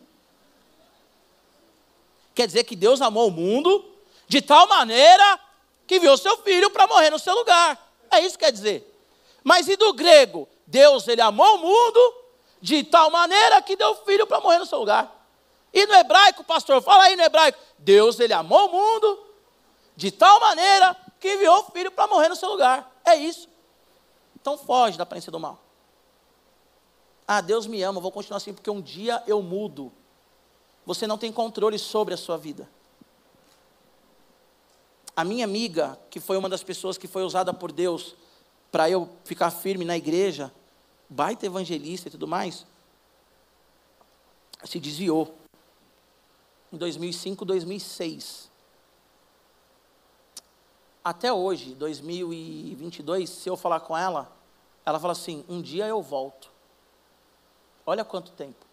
Quer dizer que Deus amou o mundo de tal maneira que enviou seu filho para morrer no seu lugar. É isso que quer dizer. Mas e do grego? Deus, ele amou o mundo de tal maneira que deu filho para morrer no seu lugar. E no hebraico, pastor, fala aí no hebraico. Deus, ele amou o mundo de tal maneira que enviou o filho para morrer no seu lugar. É isso. Então foge da aparência do mal. Ah, Deus me ama, vou continuar assim porque um dia eu mudo você não tem controle sobre a sua vida. A minha amiga, que foi uma das pessoas que foi usada por Deus para eu ficar firme na igreja, baita evangelista e tudo mais, se desviou em 2005, 2006. Até hoje, 2022, se eu falar com ela, ela fala assim: um dia eu volto. Olha quanto tempo.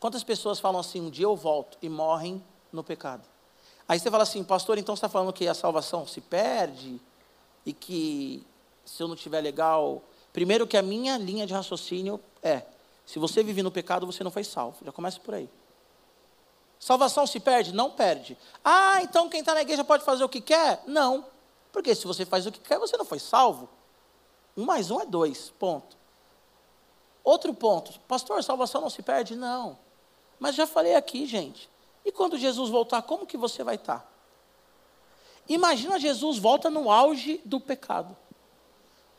Quantas pessoas falam assim, um dia eu volto e morrem no pecado? Aí você fala assim, pastor, então você está falando que a salvação se perde e que se eu não estiver legal. Primeiro que a minha linha de raciocínio é, se você vive no pecado, você não foi salvo. Já começa por aí. Salvação se perde? Não perde. Ah, então quem está na igreja pode fazer o que quer? Não. Porque se você faz o que quer, você não foi salvo. Um mais um é dois, ponto. Outro ponto, pastor, salvação não se perde? Não. Mas já falei aqui, gente. E quando Jesus voltar, como que você vai estar? Imagina Jesus volta no auge do pecado.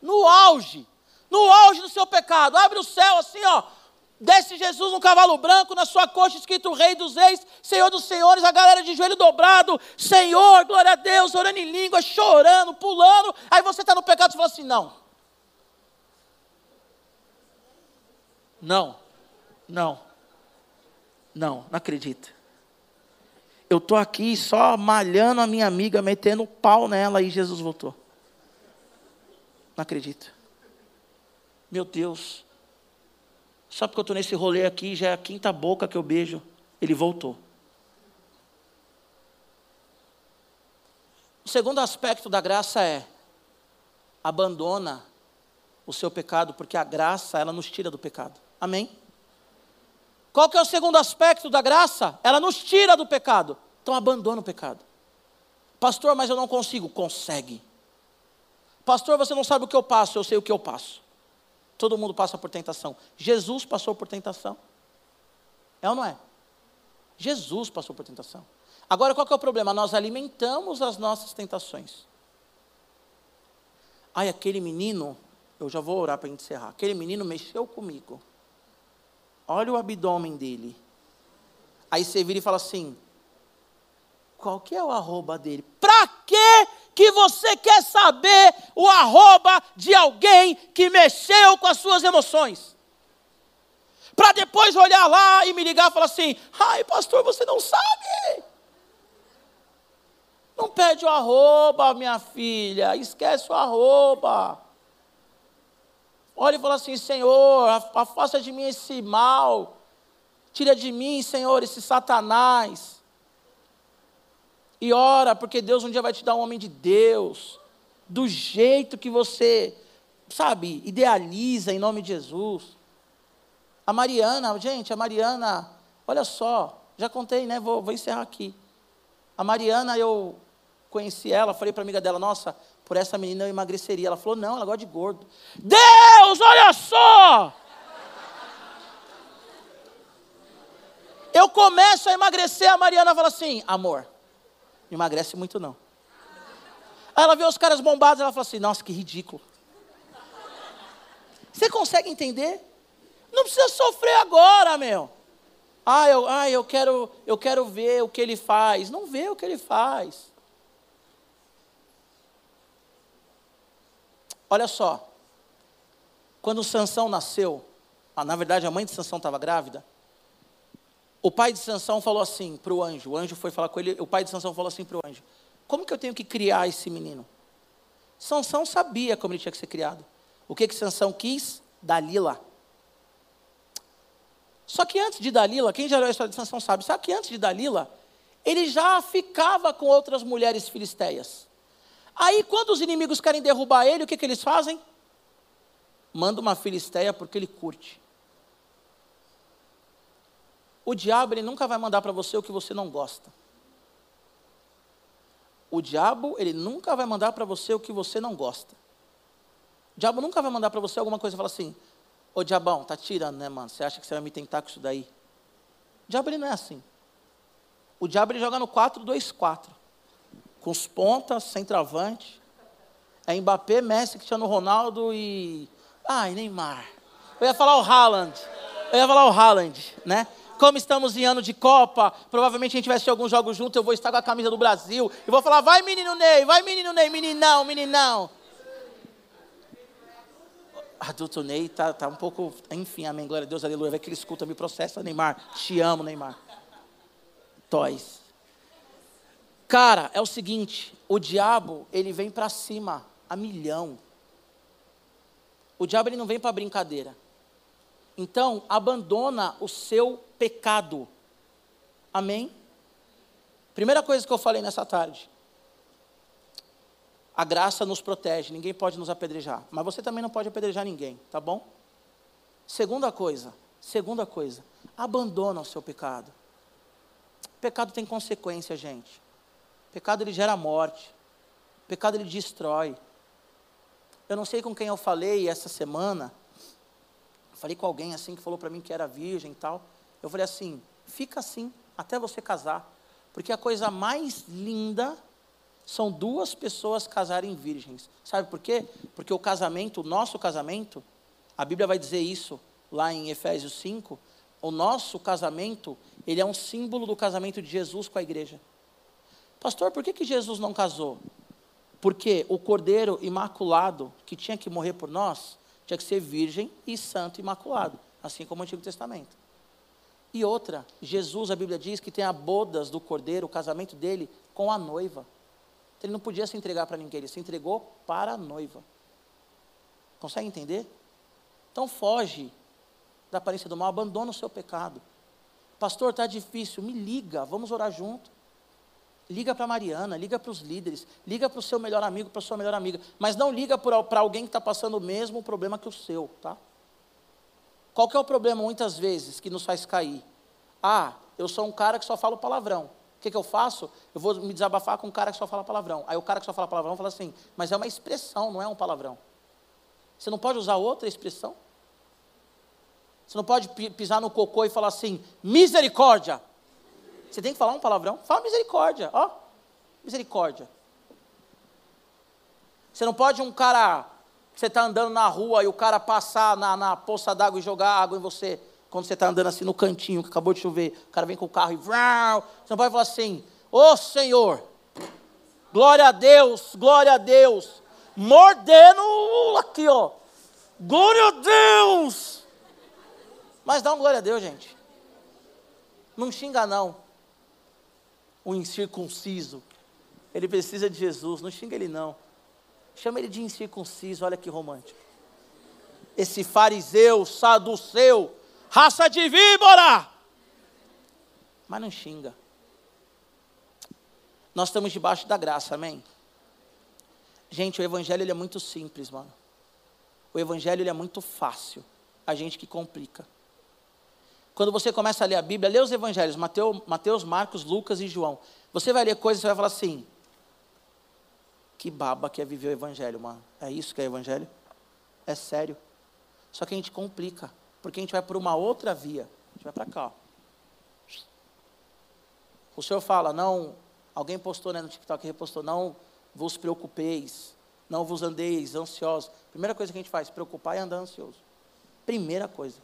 No auge. No auge do seu pecado. Abre o céu assim, ó. Desce Jesus num cavalo branco, na sua coxa escrito Rei dos Reis, Senhor dos Senhores, a galera de joelho dobrado, Senhor, glória a Deus, orando em língua, chorando, pulando. Aí você está no pecado e fala assim: não. Não, não, não, não. Eu estou aqui só malhando a minha amiga, metendo pau nela e Jesus voltou. Não acredito. Meu Deus. Só porque eu estou nesse rolê aqui, já é a quinta boca que eu beijo. Ele voltou. O segundo aspecto da graça é: abandona o seu pecado, porque a graça, ela nos tira do pecado. Amém? Qual que é o segundo aspecto da graça? Ela nos tira do pecado. Então abandona o pecado. Pastor, mas eu não consigo. Consegue. Pastor, você não sabe o que eu passo, eu sei o que eu passo. Todo mundo passa por tentação. Jesus passou por tentação. É ou não é? Jesus passou por tentação. Agora qual que é o problema? Nós alimentamos as nossas tentações. Ai, aquele menino, eu já vou orar para encerrar. Aquele menino mexeu comigo. Olha o abdômen dele. Aí você vira e fala assim: qual que é o arroba dele? Para que que você quer saber o arroba de alguém que mexeu com as suas emoções? Para depois olhar lá e me ligar e falar assim: ai, pastor, você não sabe. Não pede o arroba, minha filha, esquece o arroba. Olha e fala assim: Senhor, afasta de mim esse mal. Tira de mim, Senhor, esse Satanás. E ora, porque Deus um dia vai te dar um homem de Deus, do jeito que você, sabe, idealiza em nome de Jesus. A Mariana, gente, a Mariana, olha só, já contei, né? Vou, vou encerrar aqui. A Mariana, eu conheci ela, falei para a amiga dela, nossa, por essa menina eu emagreceria. Ela falou, não, ela gosta de gordo. Deus, olha só! Eu começo a emagrecer, a Mariana fala assim, amor, não emagrece muito não. Aí ela vê os caras bombados, ela fala assim, nossa, que ridículo. Você consegue entender? Não precisa sofrer agora, meu. Ah, eu, ah, eu quero, eu quero ver o que ele faz. Não vê o que ele faz. Olha só, quando Sansão nasceu, ah, na verdade a mãe de Sansão estava grávida, o pai de Sansão falou assim para o anjo, o anjo foi falar com ele, o pai de Sansão falou assim para o anjo, como que eu tenho que criar esse menino? Sansão sabia como ele tinha que ser criado. O que que Sansão quis? Dalila. Só que antes de Dalila, quem já leu a história de Sansão sabe, sabe que antes de Dalila, ele já ficava com outras mulheres filisteias. Aí, quando os inimigos querem derrubar ele, o que, que eles fazem? Manda uma filisteia porque ele curte. O diabo ele nunca vai mandar para você o que você não gosta. O diabo ele nunca vai mandar para você o que você não gosta. O diabo nunca vai mandar para você alguma coisa e falar assim: Ô diabão, tá tirando, né, mano? Você acha que você vai me tentar com isso daí? O diabo ele não é assim. O diabo ele joga no 4-2-4 com os pontas, centroavante. É Mbappé, Messi, Cristiano Ronaldo e. Ai, Neymar. Eu ia falar o Haaland. Eu ia falar o Haaland, né? Como estamos em ano de Copa, provavelmente a gente vai assistir alguns jogos juntos, eu vou estar com a camisa do Brasil e vou falar: vai menino Ney, vai menino Ney, meninão, meninão. Adulto Ney tá, tá um pouco. Enfim, amém, glória a Deus, aleluia. Vai que ele escuta, me processa, Neymar. Te amo, Neymar. Toys. Cara, é o seguinte, o diabo, ele vem para cima a milhão. O diabo ele não vem para brincadeira. Então, abandona o seu pecado. Amém? Primeira coisa que eu falei nessa tarde. A graça nos protege, ninguém pode nos apedrejar, mas você também não pode apedrejar ninguém, tá bom? Segunda coisa, segunda coisa, abandona o seu pecado. O pecado tem consequência, gente. Pecado ele gera morte. Pecado ele destrói. Eu não sei com quem eu falei essa semana. Falei com alguém assim que falou para mim que era virgem e tal. Eu falei assim: Fica assim, até você casar. Porque a coisa mais linda são duas pessoas casarem virgens. Sabe por quê? Porque o casamento, o nosso casamento, a Bíblia vai dizer isso lá em Efésios 5, o nosso casamento, ele é um símbolo do casamento de Jesus com a igreja. Pastor, por que, que Jesus não casou? Porque o cordeiro imaculado, que tinha que morrer por nós, tinha que ser virgem e santo imaculado, assim como o Antigo Testamento. E outra, Jesus, a Bíblia diz que tem a bodas do cordeiro, o casamento dele com a noiva. Ele não podia se entregar para ninguém, ele se entregou para a noiva. Consegue entender? Então foge da aparência do mal, abandona o seu pecado. Pastor, está difícil, me liga, vamos orar junto. Liga para Mariana, liga para os líderes, liga para o seu melhor amigo, para a sua melhor amiga, mas não liga para alguém que está passando o mesmo problema que o seu, tá? Qual que é o problema muitas vezes que nos faz cair? Ah, eu sou um cara que só fala palavrão. O que, que eu faço? Eu vou me desabafar com um cara que só fala palavrão. Aí o cara que só fala palavrão fala assim, mas é uma expressão, não é um palavrão. Você não pode usar outra expressão? Você não pode pisar no cocô e falar assim, misericórdia. Você tem que falar um palavrão? Fala misericórdia, ó. Misericórdia. Você não pode um cara, você está andando na rua e o cara passar na, na poça d'água e jogar água em você, quando você está andando assim no cantinho, que acabou de chover, o cara vem com o carro e você não pode falar assim, ô oh, Senhor, glória a Deus, glória a Deus, mordendo aqui, ó, glória a Deus. Mas dá um glória a Deus, gente. Não xinga não um incircunciso. Ele precisa de Jesus, não xinga ele não. Chama ele de incircunciso, olha que romântico. Esse fariseu, saduceu, raça de víbora. Mas não xinga. Nós estamos debaixo da graça, amém? Gente, o evangelho ele é muito simples, mano. O evangelho ele é muito fácil. A gente que complica. Quando você começa a ler a Bíblia, lê os evangelhos, Mateus, Mateus, Marcos, Lucas e João. Você vai ler coisas e vai falar assim: que baba que é viver o evangelho, mano. É isso que é evangelho? É sério. Só que a gente complica, porque a gente vai por uma outra via. A gente vai para cá. Ó. O Senhor fala, não, alguém postou né, no TikTok, repostou, não vos preocupeis, não vos andeis ansiosos. Primeira coisa que a gente faz, preocupar e andar ansioso. Primeira coisa.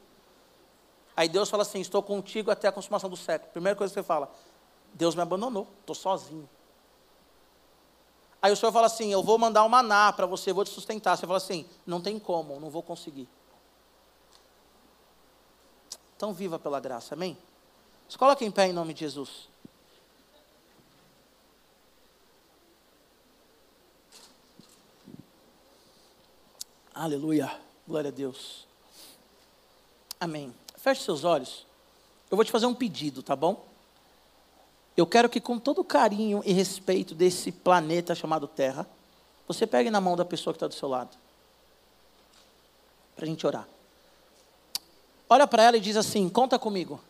Aí Deus fala assim: Estou contigo até a consumação do século. Primeira coisa que você fala: Deus me abandonou, estou sozinho. Aí o Senhor fala assim: Eu vou mandar um maná para você, vou te sustentar. Você fala assim: Não tem como, não vou conseguir. Então viva pela graça, amém? Se coloque em pé em nome de Jesus. Aleluia, glória a Deus. Amém. Feche seus olhos. Eu vou te fazer um pedido, tá bom? Eu quero que, com todo carinho e respeito desse planeta chamado Terra, você pegue na mão da pessoa que está do seu lado. Para a gente orar. Olha para ela e diz assim: Conta comigo.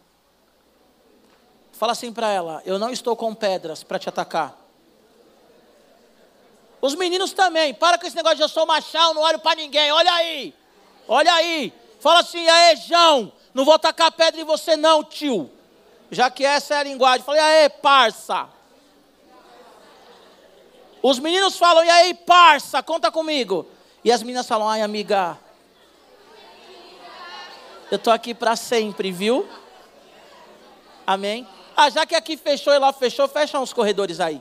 Fala assim para ela: Eu não estou com pedras para te atacar. Os meninos também. Para com esse negócio de eu sou machão, não olho para ninguém. Olha aí. Olha aí. Fala assim: Aê, João. Não vou tacar pedra em você, não, tio. Já que essa é a linguagem. Falei, aê, parça. Os meninos falam, e aí, parça, conta comigo. E as meninas falam, ai, amiga. Eu tô aqui para sempre, viu? Amém? Ah, já que aqui fechou e lá fechou, fecham os corredores aí.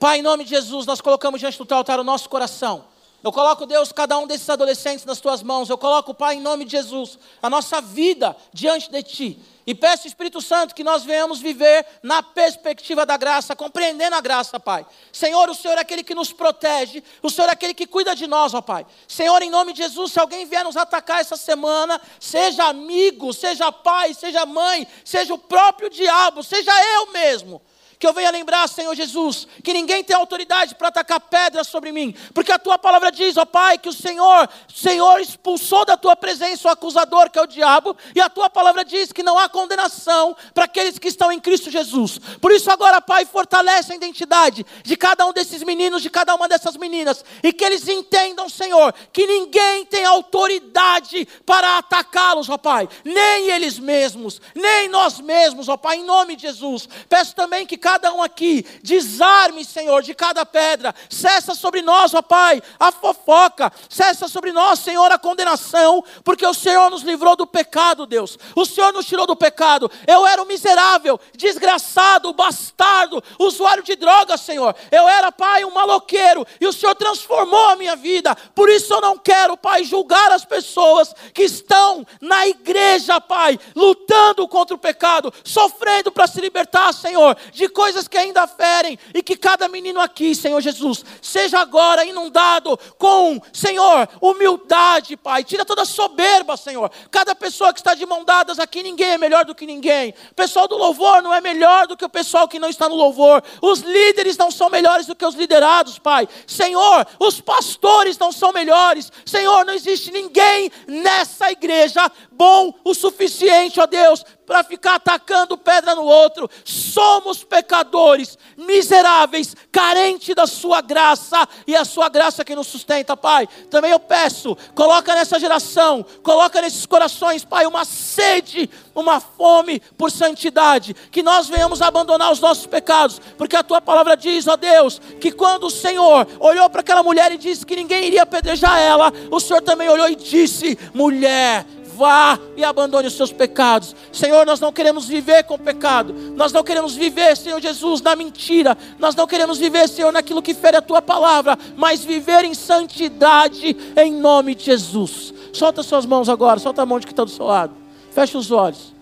Pai, em nome de Jesus, nós colocamos diante do teu altar o nosso coração. Eu coloco, Deus, cada um desses adolescentes nas tuas mãos. Eu coloco, Pai, em nome de Jesus, a nossa vida diante de Ti. E peço, Espírito Santo, que nós venhamos viver na perspectiva da graça, compreendendo a graça, Pai. Senhor, o Senhor é aquele que nos protege, o Senhor é aquele que cuida de nós, ó Pai. Senhor, em nome de Jesus, se alguém vier nos atacar essa semana, seja amigo, seja pai, seja mãe, seja o próprio diabo, seja eu mesmo que eu venha lembrar, Senhor Jesus, que ninguém tem autoridade para atacar pedras sobre mim, porque a tua palavra diz, ó Pai, que o Senhor, Senhor expulsou da tua presença o acusador, que é o diabo, e a tua palavra diz que não há condenação para aqueles que estão em Cristo Jesus. Por isso, agora, Pai, fortalece a identidade de cada um desses meninos, de cada uma dessas meninas, e que eles entendam, Senhor, que ninguém tem autoridade para atacá-los, ó Pai, nem eles mesmos, nem nós mesmos, ó Pai, em nome de Jesus. Peço também que cada um aqui desarme, Senhor, de cada pedra, cessa sobre nós, ó Pai, a fofoca, cessa sobre nós, Senhor, a condenação, porque o Senhor nos livrou do pecado, Deus. O Senhor nos tirou do pecado. Eu era um miserável, desgraçado, bastardo, usuário de drogas, Senhor. Eu era, Pai, um maloqueiro, e o Senhor transformou a minha vida. Por isso eu não quero, Pai, julgar as pessoas que estão na igreja, Pai, lutando contra o pecado, sofrendo para se libertar, Senhor, de coisas que ainda ferem, e que cada menino aqui, Senhor Jesus, seja agora inundado com, Senhor, humildade, Pai. Tira toda a soberba, Senhor. Cada pessoa que está de mão dadas aqui, ninguém é melhor do que ninguém. O pessoal do louvor não é melhor do que o pessoal que não está no louvor. Os líderes não são melhores do que os liderados, Pai. Senhor, os pastores não são melhores. Senhor, não existe ninguém nessa igreja bom o suficiente, ó Deus, para ficar atacando pedra no outro. Somos pecadores, miseráveis, carentes da Sua graça, e a Sua graça que nos sustenta, Pai. Também eu peço, coloca nessa geração, coloca nesses corações, Pai, uma sede, uma fome por santidade, que nós venhamos abandonar os nossos pecados, porque a Tua palavra diz, ó Deus, que quando o Senhor olhou para aquela mulher e disse que ninguém iria apedrejar ela, o Senhor também olhou e disse: mulher, vá e abandone os seus pecados. Senhor, nós não queremos viver com pecado. Nós não queremos viver, Senhor Jesus, na mentira. Nós não queremos viver, Senhor, naquilo que fere a tua palavra, mas viver em santidade em nome de Jesus. Solta suas mãos agora, solta a mão de que está do seu lado. Feche os olhos.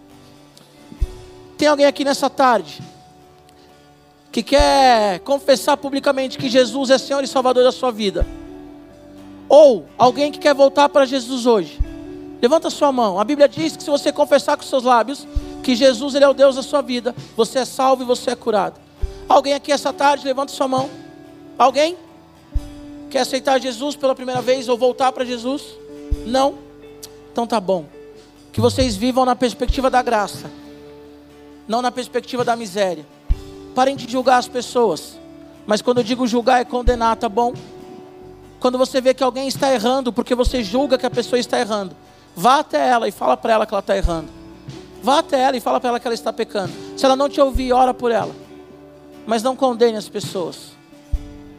Tem alguém aqui nessa tarde que quer confessar publicamente que Jesus é Senhor e Salvador da sua vida? Ou alguém que quer voltar para Jesus hoje? Levanta sua mão. A Bíblia diz que se você confessar com seus lábios que Jesus ele é o Deus da sua vida, você é salvo e você é curado. Alguém aqui essa tarde, levanta sua mão. Alguém? Quer aceitar Jesus pela primeira vez ou voltar para Jesus? Não? Então tá bom. Que vocês vivam na perspectiva da graça, não na perspectiva da miséria. Parem de julgar as pessoas. Mas quando eu digo julgar é condenar, tá bom? Quando você vê que alguém está errando porque você julga que a pessoa está errando, Vá até ela e fala para ela que ela está errando. Vá até ela e fala para ela que ela está pecando. Se ela não te ouvir, ora por ela. Mas não condene as pessoas.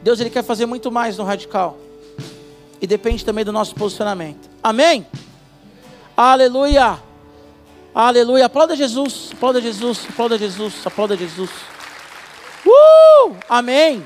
Deus ele quer fazer muito mais no radical. E depende também do nosso posicionamento. Amém? Aleluia. Aleluia. Aplauda Jesus. Aplauda Jesus. Aplauda Jesus. Aplauda Jesus. Uh! Amém.